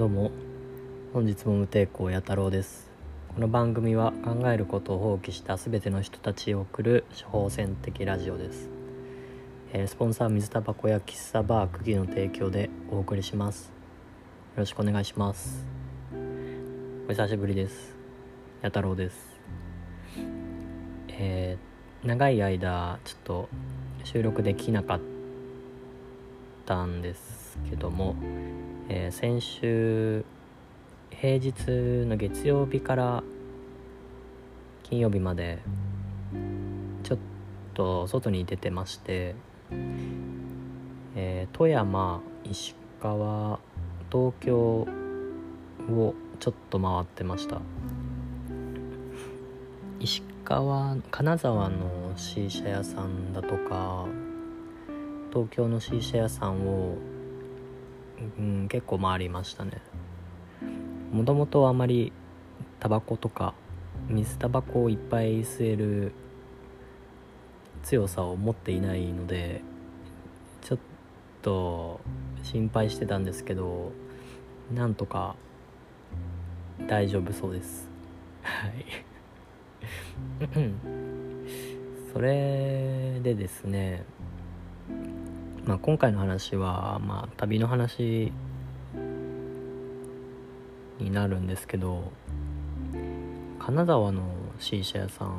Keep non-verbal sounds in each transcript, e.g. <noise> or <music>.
どうも。本日も無抵抗や太郎です。この番組は考えることを放棄した全ての人たちを送る処方箋的ラジオです、えースポンサー水タバコや喫茶バー釘の提供でお送りします。よろしくお願いします。お久しぶりです。や太郎です。えー長い間ちょっと収録できなかったんですけども、えー先週平日の月曜日から金曜日までちょっと外に出てまして、えー富山石川東京をちょっと回ってました。石川金沢の C 社屋さんだとか東京の C 社屋さんを、うん、結構回りましたね。もともとあまりタバコとか水タバコをいっぱい吸える強さを持っていないのでちょっと心配してたんですけどなんとか大丈夫そうです。はい。<laughs> それでですねまあ今回の話はまあ旅の話になるんですけど金沢の C 社屋さん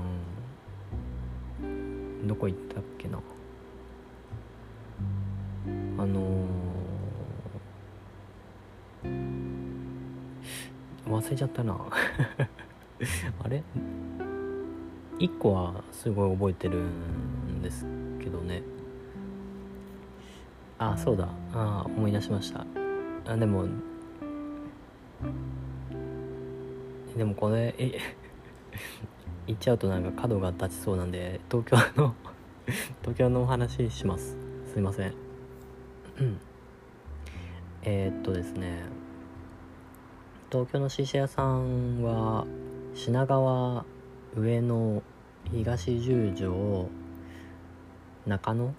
どこ行ったっけな？あのー忘れちゃったな。<laughs> あれ？1個はすごい覚えてるんですけどね。あそうだ。あ思い出しました。あでもでもこれえ <laughs> 言っちゃうとなんか角が立ちそうなんで東京の <laughs> 東京のお話します。すいません。うん。えっとですね。東京の C 社屋さんは品川上野東十条中野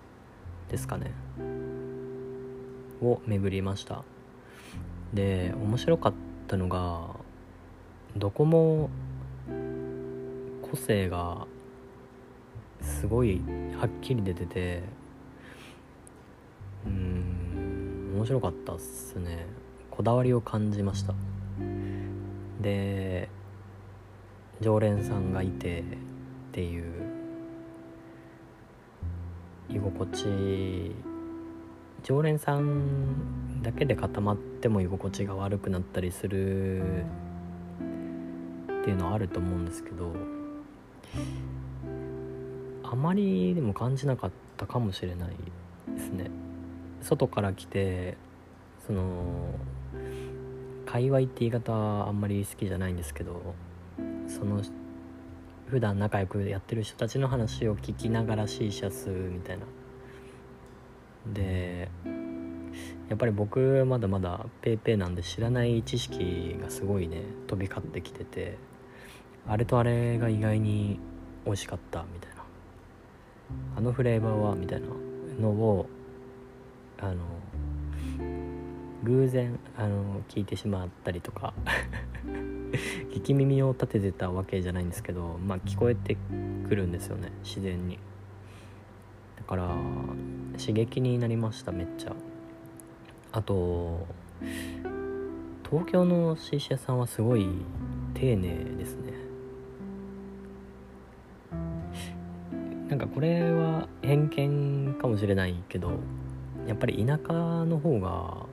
ですかね。を巡りました。で面白かったのがどこも個性がすごいはっきり出ててうん面白かったっすね。こだわりを感じました。で常連さんがいてっていう居心地常連さんだけで固まっても居心地が悪くなったりするっていうのはあると思うんですけどあまりでも感じなかったかもしれないですね。外から来てその界隈って言い方はあんまり好きじゃないんですけどその普段仲良くやってる人たちの話を聞きながら C 社吸うみたいな。でやっぱり僕まだまだペーペーなんで知らない知識がすごいね飛び交ってきててあれとあれが意外に美味しかったみたいな。あのフレーバーはみたいなのをあの偶然あの聞いてしまったりとか <laughs> 聞き耳を立ててたわけじゃないんですけどまあ聞こえてくるんですよね自然に。だから刺激になりましためっちゃ。あと東京の C 社さんはすごい丁寧ですね。なんかこれは偏見かもしれないけどやっぱり田舎の方が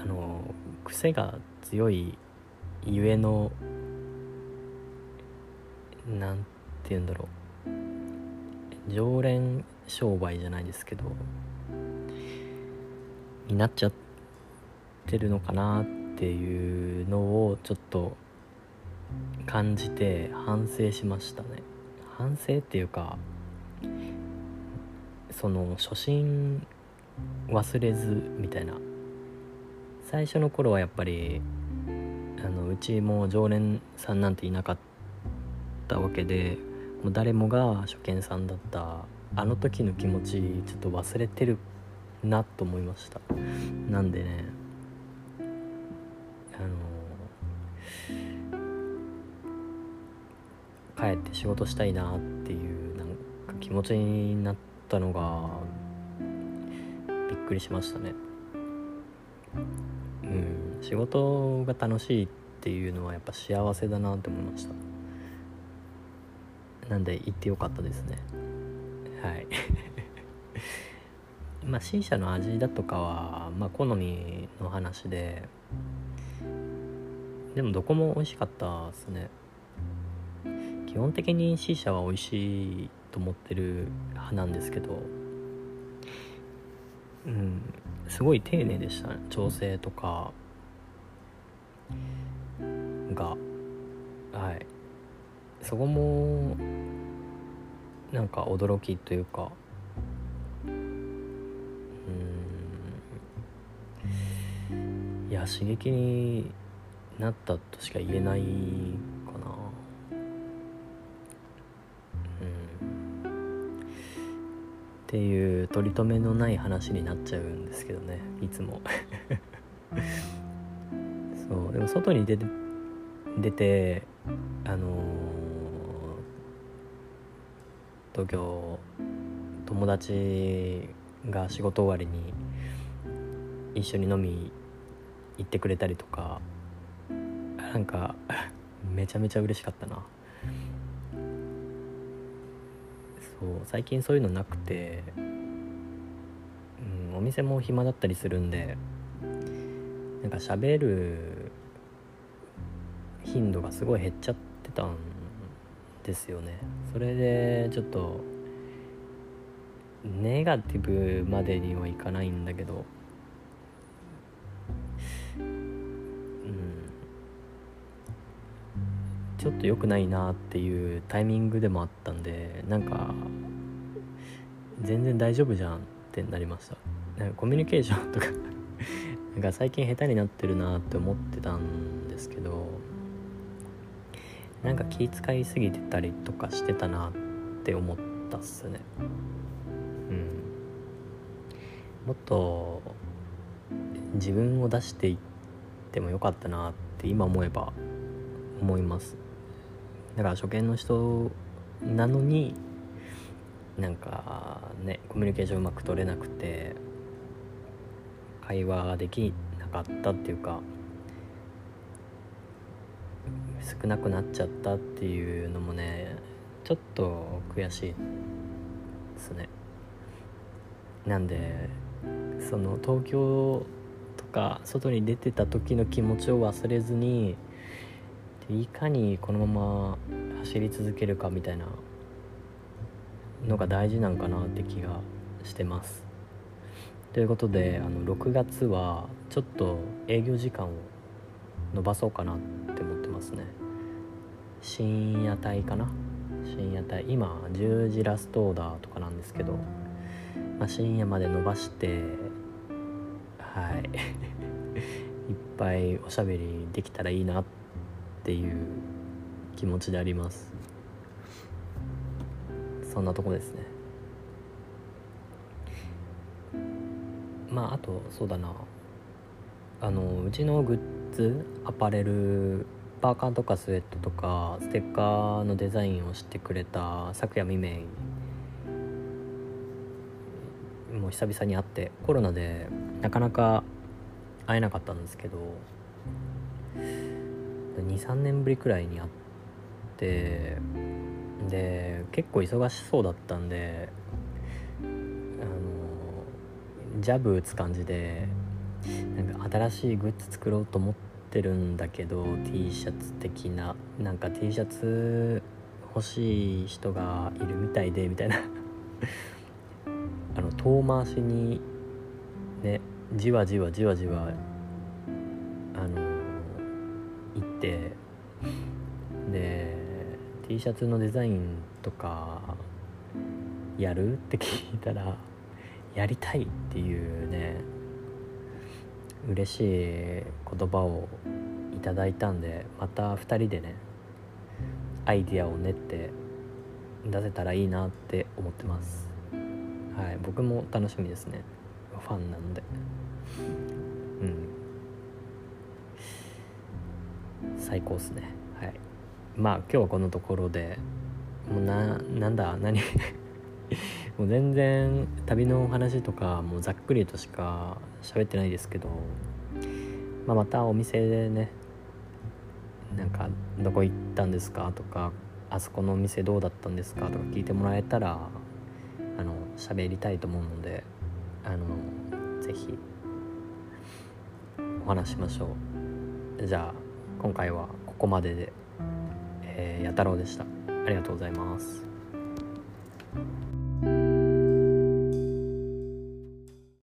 あの癖が強いゆえのなんて言うんだろう。常連商売じゃないですけどになっちゃってるのかなっていうのをちょっと感じて反省しましたね。反省っていうかその初心忘れずみたいな。最初の頃はやっぱりあのうちも常連さんなんていなかったわけでもう誰もが初見さんだったあの時の気持ちちょっと忘れてるなと思いました。なんでねあの帰って仕事したいなっていうなんか気持ちになったのがびっくりしましたね。うん仕事が楽しいっていうのはやっぱ幸せだなって思いました。なんで行ってよかったですね。はい。<laughs> まあ C 社の味だとかはまあ好みの話ででもどこも美味しかったですね。基本的に C 社は美味しいと思ってる派なんですけどうんすごい丁寧でしたね。調整とかが。はい。そこもなんか驚きというか。うん。いや刺激になったとしか言えないかな。うん。っていう取り留めのない話になっちゃうんですけどねいつも。<laughs> そう。でも外に出て出てあのー、東京友達が仕事終わりに一緒に飲み行ってくれたりとかなんかめちゃめちゃ嬉しかったな。そう最近そういうのなくて、うん、お店も暇だったりするんでなんか喋る頻度がすごい減っちゃってたんですよね。それでちょっとネガティブまでにはいかないんだけど。ちょっと良くないなっていうタイミングでもあったんでなんか全然大丈夫じゃんってなりました。なんかコミュニケーションとかなんか最近下手になってるなって思ってたんですけど。なんか気遣いすぎてたりとかしてたなって思ったっすね。うん。もっと自分を出していってもよかったなって今思えば思います。だから初見の人なのになんかねコミュニケーションうまく取れなくて会話ができなかったっていうか少なくなっちゃったっていうのもねちょっと悔しいですねなんでその東京とか外に出てた時の気持ちを忘れずにいかにこのまま走り続けるかみたいなのが大事なんかなって気がしてます。ということであの6月はちょっと営業時間を伸ばそうかなって思ってますね。深夜帯かな？深夜帯。今10時ラストオーダーとかなんですけど、まあ、深夜まで伸ばしてはい。<laughs> いっぱいおしゃべりできたらいいなっていう気持ちであります。そんなとこですね。まああとそうだな。あのうちのグッズアパレルパーカーとかスウェットとかステッカーのデザインをしてくれた昨夜未明もう久々に会ってコロナでなかなか会えなかったんですけど23年ぶりくらいに会ってで結構忙しそうだったんであのジャブ打つ感じでなんか新しいグッズ作ろうと思ってるんだけど T シャツ的ななんか T シャツ欲しい人がいるみたいでみたいな。<laughs> あの遠回しにねじわじわじわじわあの行ってで T シャツのデザインとかやるって聞いたらやりたいっていうね嬉しい言葉をいただいたんでまた2人でねアイディアを練って出せたらいいなって思ってます。はい僕も楽しみですね。ファンなので。うん。最高っすね。はい。まあ今日はこのところでもうななんだ何？もう全然旅のお話とかもうざっくりとしか喋ってないですけど、まあ、またお店でねなんか「どこ行ったんですか?」とか「あそこのお店どうだったんですか?」とか聞いてもらえたらあの喋りたいと思うのであのぜひお話しましょうじゃあ今回はここまでで、えー、や太郎でしたありがとうございます